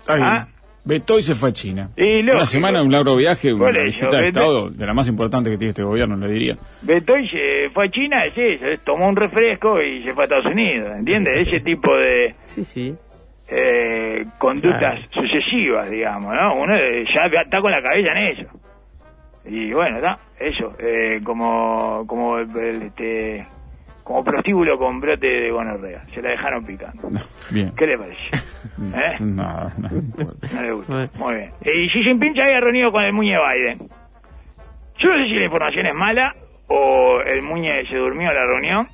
Está bien. Ah. Vetó y se fue a China. Y lógico. una semana, un largo viaje, una eso, visita de Estado de la más importante que tiene este gobierno, le diría. Betoy se fue a China, sí, se tomó un refresco y se fue a Estados Unidos, ¿entiendes? Ese tipo de Sí, sí. eh, conductas sucesivas, digamos, ¿no? Uno eh, ya está con la cabeza en eso. Y bueno, está, eso, eh, como, como, el- este, como prostíbulo con brote de gonorrea, se la dejaron picando. Bien. ¿Qué le parece? ¿Eh? Nada, nada. No le gusta. Muy bien. Y Xi Jinping se había reunido con el Muñe Biden. Yo no sé si la información es mala o el Muñe se durmió en la reunión,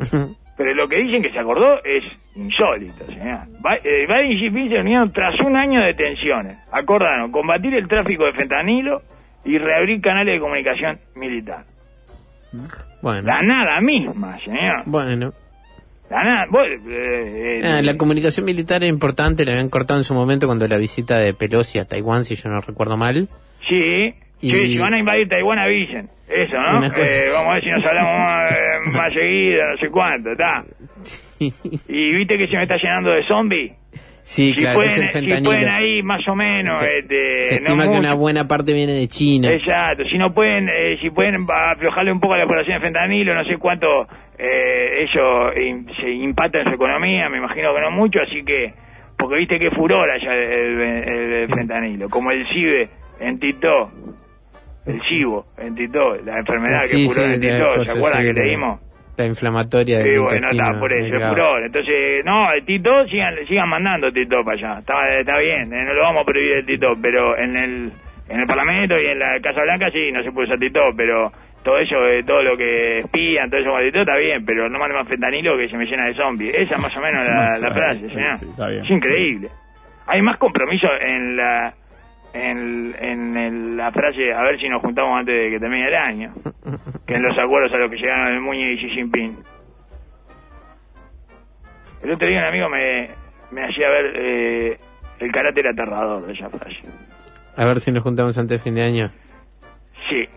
pero lo que dicen que se acordó es insólito, señor. Eh, Biden y Xi Jinping se reunieron tras un año de tensiones. Acordaron combatir el tráfico de fentanilo y reabrir canales de comunicación militar. Bueno. La nada misma, señor. Bueno. La nada. vos, eh, eh, Ah, la comunicación militar era importante, la habían cortado en su momento cuando la visita de Pelosi a Taiwán, si yo no recuerdo mal. Sí, Y- sí, si van a invadir Taiwán avisen. Eso, ¿no? Cosa Eh, vamos a ver si nos hablamos más, eh, más seguido, no sé cuánto, está. Y viste que se me está llenando de zombies. Sí, si, claro, ese pueden, es el si fentanilo. pueden ahí más o menos, Se- este, Se no estima que una buena parte viene de China. Exacto, si no pueden, eh, si pueden aflojarle un poco a la población de fentanilo, no sé cuánto eh, ellos in- se impacta en su economía, me imagino que no mucho, así que, porque viste que furor allá el, el- el fentanilo, como el CIBE en Tito, el CIBO en Tito, la enfermedad que furor sí, en Tito, ¿se acuerdan sí, que leímos? La inflamatoria del Sí, bueno, intestino está, por eso, delgado. furor. Entonces, no, el Tito, sigan, sigan mandando Tito para allá. Está, está bien, eh, no lo vamos a prohibir el Tito, pero en el, en el Parlamento y en la Casa Blanca sí, no se puede usar Tito, pero todo eso, eh, todo lo que espían, todo eso con el Tito está bien, pero no mande más fentanilo que se me llena de zombies. Esa es más o menos la, sí, frase, sí, señor. sí, está bien. Es increíble. Hay más compromiso en la en, en el- la frase a ver si nos juntamos antes de que termine el año que en los acuerdos a los que llegaron el Muñe y Xi Jinping. El otro día un amigo me, me hacía ver eh, el carácter aterrador de esa frase. A ver si nos juntamos antes de fin de año. Sí.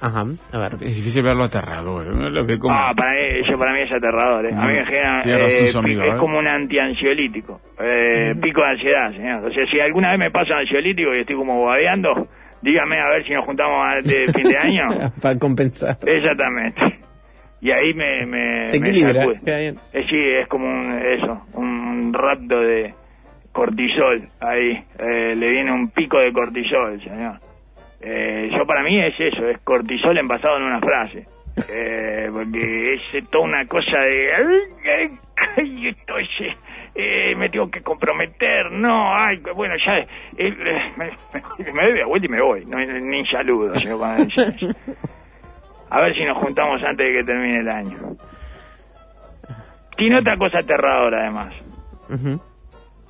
Ajá, a ver. Es difícil verlo aterrador. Uno lo ve como... Ah, para mí, eso para mí es aterrador. eh. A mí me genera, eh, amigo, es ¿eh? como un antiansiolítico. Eh, Pico de ansiedad, señor. O sea, si alguna vez me pasa ansiolítico y estoy como babeando, dígame a ver si nos juntamos antes de fin de año. Para compensar. Exactamente. Y ahí me, me, Se me equilibra. Eh, sí, es como un, eso, un rapto de cortisol ahí. Eh, le viene un pico de cortisol, señor. Eh, yo para mí es eso, es cortisol envasado en una frase. Eh, porque es toda una cosa de... ay, ay, ay, esto es, eh, me tengo que comprometer, no, ay, bueno, ya... eh, eh, me, me, doy la vuelta y me voy, no, ni saludo. yo cuando. A ver si nos juntamos antes de que termine el año. Tiene otra cosa aterradora además,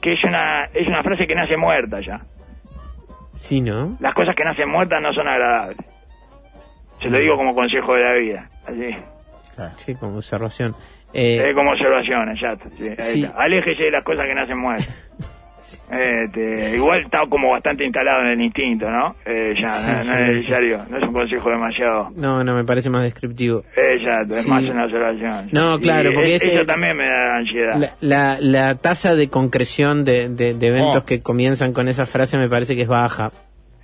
que es una, es una frase que nace muerta ya. Sí, ¿no? Las cosas que nacen muertas no son agradables. Se lo digo como consejo de la vida. Así. Sí, como observación. Eh, como observación, exacto. Sí, ahí Sí. está. Aléjese de las cosas que nacen muertas. Este, igual está como bastante instalado en el instinto, ¿no? Eh, ya, Sí, no, es sí. necesario, no es un consejo demasiado. No, no, me parece más descriptivo. Eh, ya, es más una observación. No, Y claro, porque es- ese- eso también me da ansiedad. La, la, la tasa de concreción de, de- de eventos Oh. que comienzan con esa frase me parece que es baja.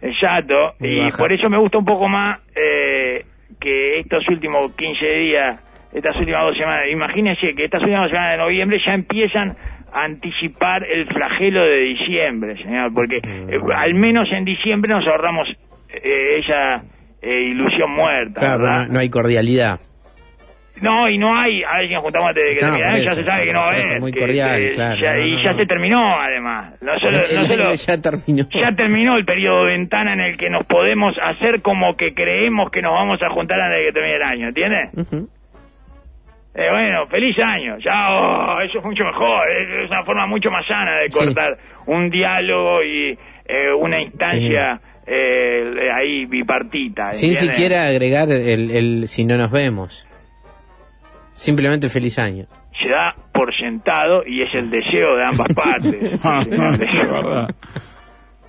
Exacto, Muy y baja. por eso me gusta un poco más eh, que estos últimos 15 días, estas últimas dos semanas, imagínense que estas últimas semanas de noviembre ya empiezan anticipar el flagelo de diciembre, señor, porque eh, al menos en diciembre nos ahorramos eh, esa eh, ilusión muerta, Claro, no, no hay cordialidad. No, y no hay, a ver si nos juntamos antes de que No, termine ya se sabe que no va a haber. muy cordial, que claro, ya- no, y ya se terminó, además. No solo, El no solo- año ya terminó. ya terminó el periodo de ventana en el que nos podemos hacer como que creemos que nos vamos a juntar antes de que termine el año, ¿entiendes? Ujú. Eh, bueno, feliz año. Ya, oh, eso es mucho mejor. Es, una forma mucho más sana de Sí. cortar un diálogo y eh, una instancia eh, ahí bipartita. Sin ¿entiendes? siquiera agregar el, el si no nos vemos. Simplemente feliz año. Se da por sentado y es el deseo de ambas partes.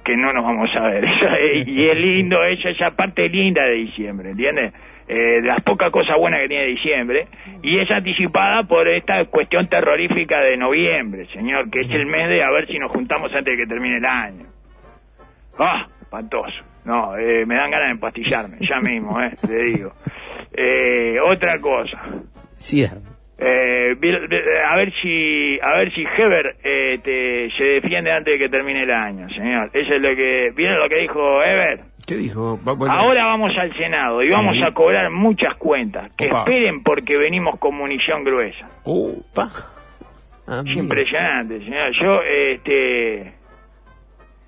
Que no nos vamos a ver. y es lindo esa, esa parte linda de diciembre, ¿entiendes? Eh, de las pocas cosas buenas que tiene diciembre, y es anticipada por esta cuestión terrorífica de noviembre, señor, que es el mes de a ver si nos juntamos antes de que termine el año. ¡Ah! Espantoso. No, eh, me dan ganas de empastillarme, ya mismo, eh, te digo. Eh, otra cosa. Sí. Eh, a ver si a ver si Heber eh, te- se defiende antes de que termine el año, señor. Eso es lo que vieron lo que dijo Heber. ¿Qué dijo? Va. Ahora vamos al Senado y Sí. vamos a cobrar muchas cuentas. Que Opa. esperen porque venimos con munición gruesa. Pa. Es Amigo. impresionante, señor. Yo este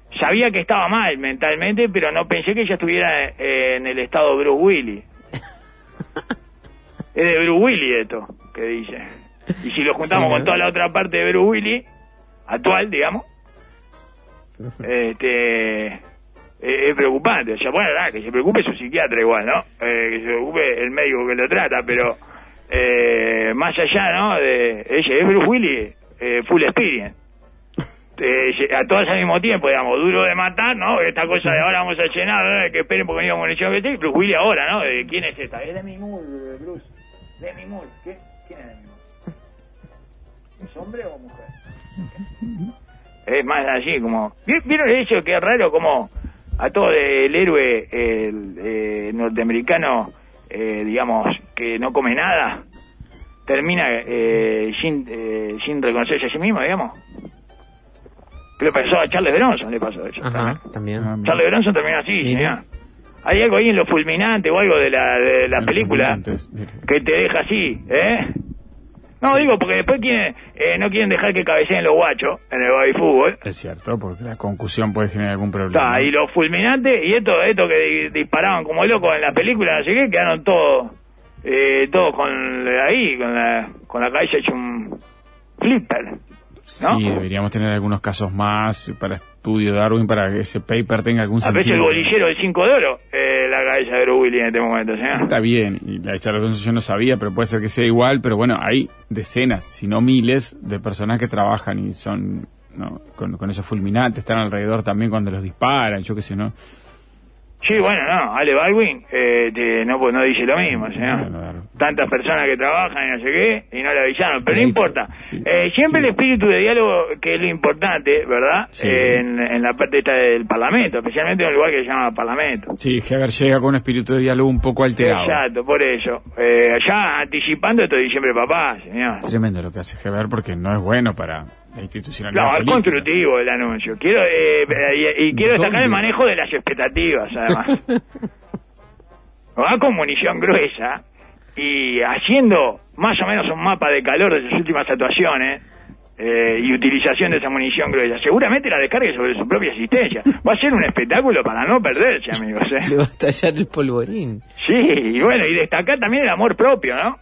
sabía que estaba mal mentalmente, pero no pensé que ella estuviera eh, en el estado Bruce Willis. es de Bruce Willis esto que dice. Y si lo juntamos Sí, con ¿no? toda la otra parte de Bruce Willis, actual, digamos, este eh, es preocupante. O sea, bueno, nada, que se preocupe su psiquiatra igual, ¿no? Eh, que se preocupe el médico que lo trata, pero eh, más allá, ¿no? De ella es Bruce Willis, eh, full experience. Eh, a todas al mismo tiempo, digamos, duro de matar, ¿no? Esta cosa de ahora vamos a llenar, que esperen porque venimos munición que sí, Bruce Willis ahora, ¿no? ¿Quién es esta? Es Demi Moore, Bruce. Demi Moore. ¿Qué? ¿Quién es Demi Moore? ¿Es hombre o mujer? Es más así, como... ¿Vi- ¿Vieron eso? Que es raro como a todo el héroe el, eh, norteamericano, eh, digamos, que no come nada, termina eh, sin, eh, sin reconocerse a sí mismo, digamos. Le pasó a Charles Bronson, le pasó eso. Ajá, también. también. Ah. Charles Bronson terminó así, Mira. señor. Hay algo ahí en lo fulminante o algo de la, de la película que te deja así, ¿eh? No, digo, porque después quieren, eh, no quieren dejar que cabeceen los guachos en el baby fútbol. Es cierto, porque la concusión puede generar algún problema. Y los fulminantes, y esto, esto que di- disparaban como locos en la película, no sé qué, quedaron todos, eh, todos con ahí, con la, con la cabeza hecha un flipper. ¿no? Sí, deberíamos tener algunos casos más para estudio de Darwin para que ese paper tenga algún A veces el bolillero del 5 de oro, eh, la cabeza de Willis en este momento, señor. Está bien, y la de Charles yo no sabía, pero puede ser que sea igual, pero bueno, hay decenas, si no miles, de personas que trabajan y son ¿no? con, con esos fulminantes, están alrededor también cuando los disparan, yo qué sé, ¿no? Sí, bueno, no, Ale Baldwin eh, te- no, pues no dice lo mismo, señor. Bueno. Tantas personas que trabajan y no sé qué, y no le avisaron, pero no importa. sí, Eh, siempre sí. el espíritu de diálogo, que es lo importante, ¿verdad? Sí. En, en la parte esta del Parlamento, especialmente en un lugar que se llama Parlamento. Sí, Heber llega con un espíritu de diálogo un poco alterado. Exacto, por eso. Eh, ya anticipando esto diciembre, papá, señor. Tremendo lo que hace Heber porque no es bueno para la institucionalidad. No, es política. constructivo el anuncio. Quiero eh, y, y quiero destacar el ¿Dónde? manejo de las expectativas, además. Va con munición gruesa y haciendo más o menos un mapa de calor de sus últimas actuaciones eh, y utilización de esa munición gruesa. Seguramente la descargue sobre su propia existencia. Va a ser un espectáculo para no perderse, amigos. ¿eh? Le va a estallar el polvorín. Sí, y bueno, y destacar también el amor propio, ¿no?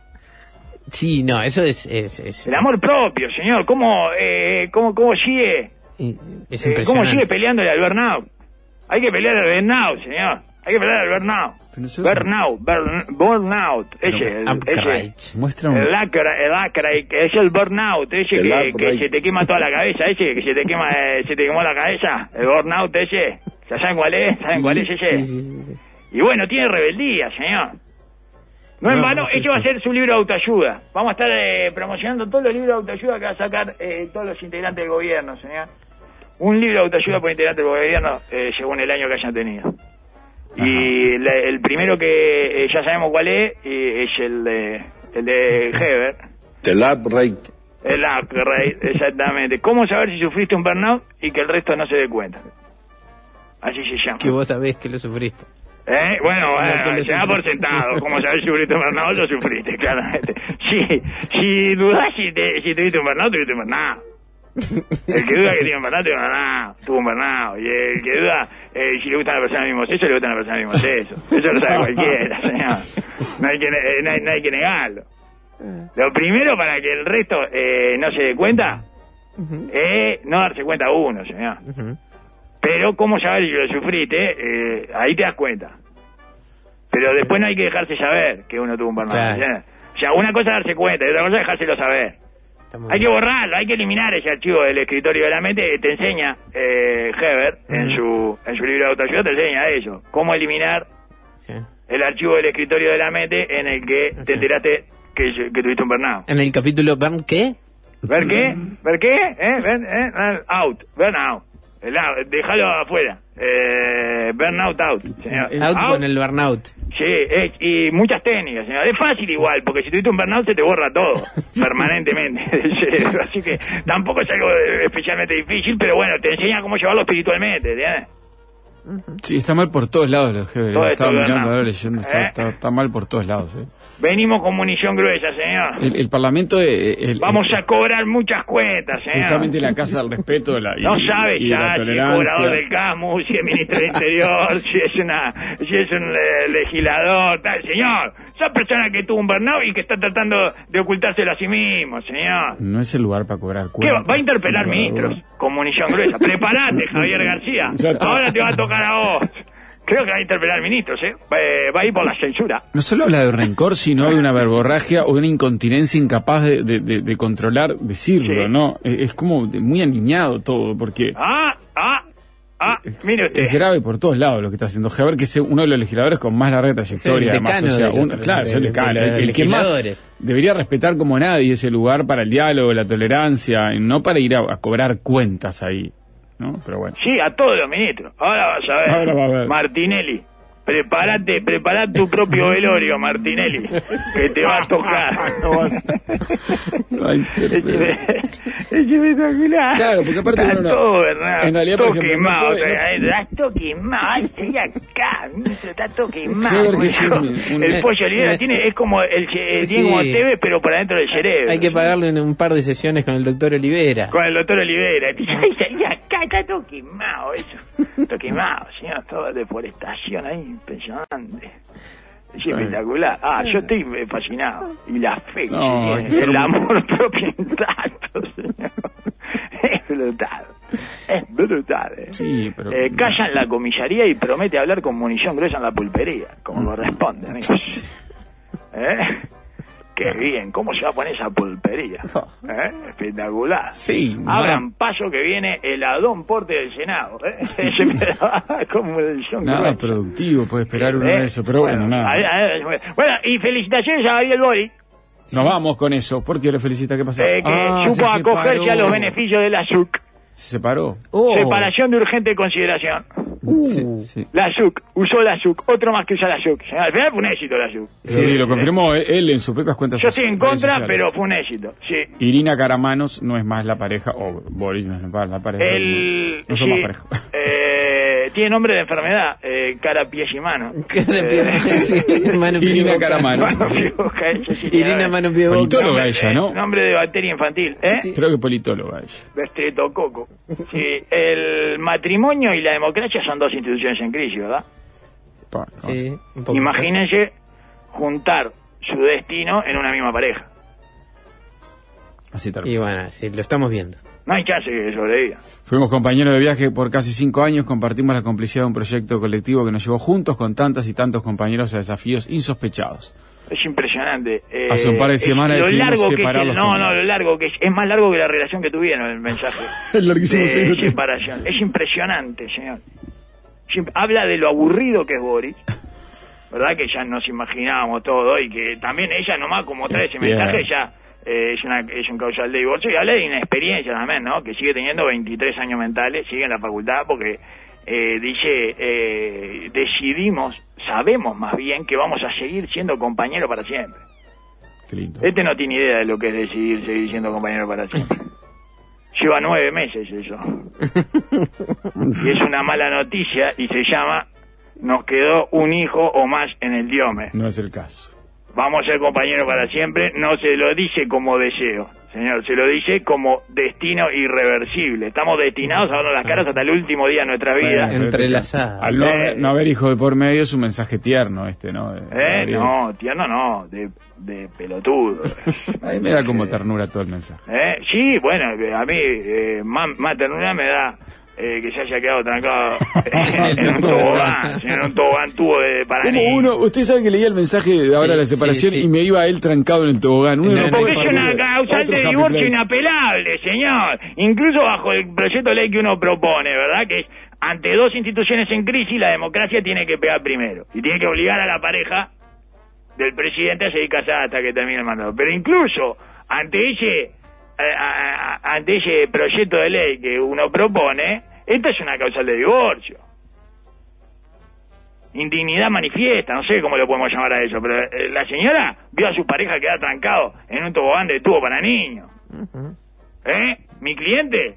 Sí, no, eso es, es, es, El amor propio, señor. ¿Cómo, eh, cómo, cómo sigue es Eh, ¿Cómo sigue peleándole al burnout? Hay que pelear al burnout, señor. Hay que pelear al burnout. Burnout, burn- burnout. Ese, el, ese. Muestra un... El lacra, el lacra, es el burnout, ese El que, que se te quema toda la cabeza, ese que se te quema, eh, se te quemó la cabeza, el burnout ese, ¿Ya ¿saben cuál es? ¿Saben cuál es ese? Sí, sí, sí, sí. Y bueno, tiene rebeldía, señor. No en No, vano, no, sí, este va a sí. ser su libro de autoayuda. Vamos a estar eh, promocionando todos los libros de autoayuda que va a sacar eh, todos los integrantes del gobierno, señor. Un libro de autoayuda por integrante del gobierno eh, según el año que hayan tenido. Y la- el primero que eh, ya sabemos cuál es, eh, es el de, el de Heber. The Lab Rate. El upgrade, exactamente. ¿Cómo saber si sufriste un burnout y que el resto no se dé cuenta? Así se llama. Que vos sabés que lo sufriste. ¿Eh? Bueno, No, bueno, se da por sentado. Como sabes si sufriste un burnout, lo sufriste, claramente. Si, si dudás si, te, si tuviste un burnout, tuviste un burnout. El que duda que tiene un burnout, tiene un burnout. Tuvo un burnout. Y el que duda eh, si le gusta a la persona del mismo sexo, le gusta a la persona del mismo sexo. Eso lo sabe cualquiera, señor. No hay que, eh, no hay, no hay que negarlo. Lo primero para que el resto eh, no se dé cuenta es no darse cuenta uno, señor. Pero cómo saber si lo sufriste, eh, ahí te das cuenta. Pero después no hay que dejarse saber que uno tuvo un burnout. Claro. ¿entiendes? O sea, una cosa es darse cuenta y otra cosa es dejárselo saber. Hay que borrarlo, hay que eliminar ese archivo del escritorio de la mente te enseña eh, Heber en su en su libro de autoayuda, te enseña eso. Cómo eliminar Sí. el archivo del escritorio de la mente en el que Sí. te enteraste que, que tuviste un burnout. En el capítulo Burn, ¿qué? ¿Ver qué? ¿Ver qué? ¿Eh? ¿Ven? ¿Eh? Ah, Out. Burnout. Déjalo afuera. Eh, burnout out. señor. Eh, Out con el burnout. Sí, es- y muchas técnicas, señor. Es fácil igual, porque si tuviste un burnout se te borra todo, permanentemente del cerebro. Así que tampoco es algo eh, especialmente difícil, pero bueno, te enseña cómo llevarlo espiritualmente, ¿entiendes? Sí, está mal por todos lados los Heber. Todo Estaba esto, mirando ahora leyendo. Está, ¿Eh? está- está mal por todos lados. eh. Venimos con munición gruesa, señor. El, el Parlamento... eh, el- Vamos a cobrar muchas cuentas, señor. Justamente la Casa del Respeto la, y, No sabe y ya la si es del CAMU, si es ministro del Interior, si es una, si es un eh, legislador, tal. Señor, esa persona que tuvo un burnout y que está tratando de ocultárselo a sí mismo, señor. No es el lugar para cobrar ¿Qué va, cuentas. va a interpelar ministros con munición gruesa? Prepárate, Javier García. Ahora te va a tocar a vos. Creo que va a interpelar ministros, ¿eh? Va, eh, a ir por la censura. No solo habla de rencor, sino de una verborragia o de una incontinencia incapaz de, de- de- de controlar, decirlo, Sí. ¿no? Es, como muy aniñado todo, porque Ah, ah, ah, mire usted. es grave por todos lados lo que está haciendo Heber, que es uno de los legisladores con más larga trayectoria. Sí, el además, decano o sea, de los- uno- claro, el que más debería respetar como nadie ese lugar para el diálogo, la tolerancia, y no para ir a, a cobrar cuentas ahí, ¿no? Pero bueno. Sí, a todos los ministros. Ahora vas a ver. Ahora va a ver. Martinelli. Prepárate, prepara tu propio velorio, Martinelli, que te va a tocar. Ay, Es espectacular. Claro, porque aparte Está uno no- todo, ¿verdad? en realidad, por ejemplo, no quemado, puede- o sea, está todo quemado. Ay, estoy acá, está todo quemado. El pollo Olivera una- tiene, es como el, che- eh, Sí. tiene como Tevez, pero para dentro del cerebro. Hay que pagarle un, un par de sesiones con el doctor Olivera. Con el doctor Olivera. Ay, salí acá, está todo quemado eso. Todo quemado, señor, toda deforestación ahí, impresionante. Es espectacular. Ah, yo estoy eh, fascinado. Y la fe No, el amor propio intacto, señor. Es brutal. Es brutal. eh. Sí, pero... Eh, calla en la comisaría y promete hablar con munición gruesa en la pulpería, como Mm. corresponde, amigo. ¿Eh? Qué bien, ¿cómo se va a poner esa pulpería? ¿Eh? Espectacular. Sí, Abran paso que viene el Adón Porte del Senado. ¿eh? Me- como el Nada productivo puede esperar uno ¿Eh? de eso, pero bueno, nada. bueno, y felicitaciones a Ariel Bori, Nos vamos con eso. ¿Por qué le felicita? ¿Qué pasó? eh, que Ah, supo se acogerse separó. a los beneficios de la SUC. Se separó. Oh. Separación de urgente consideración. Sí, sí. La SUC, usó la SUC, otro más que usa la SUC. Al final fue un éxito la SUC. Sí, lo confirmó él, en sus propias cuentas Yo estoy en contra, sociales. pero fue un éxito. Sí. Irina Caramanos no es más la pareja, o Boris no es más la pareja. El, no son sí, más pareja. eh, tiene nombre de enfermedad, eh, cara, pies y mano. Cara, pie, Eh, sí, mano, pie, Irina boca. Caramanos. Mano, boca, Irina. Mano Pie Boca. Politóloga Nombre- ella, eh, ¿no? Nombre de bacteria infantil, ¿eh? Sí. Creo que politóloga ella. Estreptococo. Sí, el matrimonio y la democracia son dos instituciones en crisis, ¿verdad? Sí, un poco. Imagínense juntar su destino en una misma pareja. Así tal Y bueno, sí, lo estamos viendo. No hay chance que sobreviva. Fuimos compañeros de viaje por casi cinco años, compartimos la complicidad de un proyecto colectivo que nos llevó juntos con tantas y tantos compañeros a desafíos insospechados. Es impresionante. Eh, Hace un par de semanas lo largo que es el- No, no, lo largo que es. Es más largo que la relación que tuvieron el mensaje. Es larguísimo, de separación. Es impresionante, señor. Habla de lo aburrido que es Boris. ¿Verdad? Que ya nos imaginábamos todo y que también ella nomás como trae ese mensaje ya eh, es, una, es un causal de divorcio y habla de inexperiencia también, ¿no? Que sigue teniendo 23 años mentales, sigue en la facultad porque eh, dice, eh, decidimos, sabemos más bien que vamos a seguir siendo compañeros para siempre. Qué lindo. Este no tiene idea de lo que es decidir seguir siendo compañero para siempre. Lleva nueve meses eso. Y es una mala noticia y se llama Nos quedó un hijo o más en el diome. No es el caso. Vamos a ser compañeros para siempre. No se lo dice como deseo, señor. Se lo dice como destino irreversible. Estamos destinados a vernos las caras hasta el último día de nuestra vida. Bueno, Entrelazada. Al no, Eh. haber- no haber hijo de por medio es un mensaje tierno este, ¿no? De- ¿Eh? No, tierno no, de, de pelotudo. A mí me da como ternura todo el mensaje. ¿Eh? Sí, bueno, a mí eh, más, más ternura me da eh, que se haya quedado trancado en un tobogán, en un tobogán tubo de para Como niños. uno, usted sabe que leía el mensaje de ahora Sí, de la separación sí, sí. y me iba él trancado en el tobogán. Uno No, Porque es una causal Otro de divorcio place. inapelable, señor. Incluso bajo el proyecto de ley que uno propone, ¿verdad? Que es, ante dos instituciones en crisis, la democracia tiene que pegar primero. Y tiene que obligar a la pareja del presidente a seguir casada hasta que termine el mandato. Pero incluso ante ese, ante ese proyecto de ley que uno propone, esta es una causal de divorcio. Indignidad manifiesta, no sé cómo le podemos llamar a eso, pero eh, la señora vio a su pareja quedar trancado en un tobogán de tubo para niños. ¿Eh? ¿Mi cliente?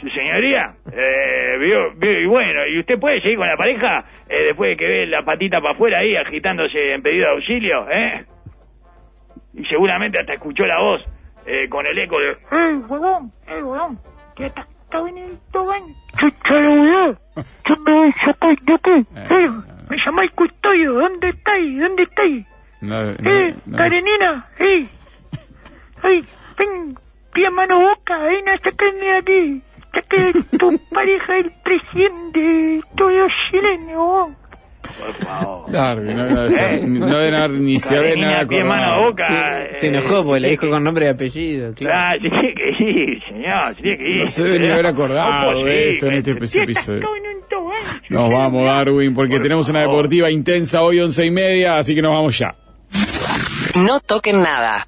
Su señoría, eh, vio, vio- y bueno, ¿y usted puede seguir con la pareja eh, después de que ve la patita para afuera ahí agitándose en pedido de auxilio? ¿Eh? Y seguramente hasta escuchó la voz eh, con el eco de... ¡Eh, huevón! ¡Eh, huevón! ¿Qué está, está en el tobogán? ¿Qué carajo? ¿Qué me sacáis de aquí? Eh, Eh, me llamáis custodio, ¿dónde estáis? ¿Dónde estáis? No, no, ¡Eh, no Karenina! ¡Eh! ¡Ay! ¡Ven! ¡Pía mano boca! ¡Ven a sacarme de aquí! ¡Saque tu pareja el presidente! ¡Todo chileno! Por favor. Darby, no, no, ¿Eh? no deben haber ni se debe Karenina, nada pie, mano, acordado. boca. Se, se eh, enojó porque le dijo con nombre y apellido, claro. Ah, se tiene que ir, señor, se tiene que ir. No se debe ni haber acordado No, de esto en posible. este Sí, episodio. Nos vamos, Darwin, porque Por tenemos una deportiva intensa hoy, once y media, así que nos vamos ya. No toquen nada.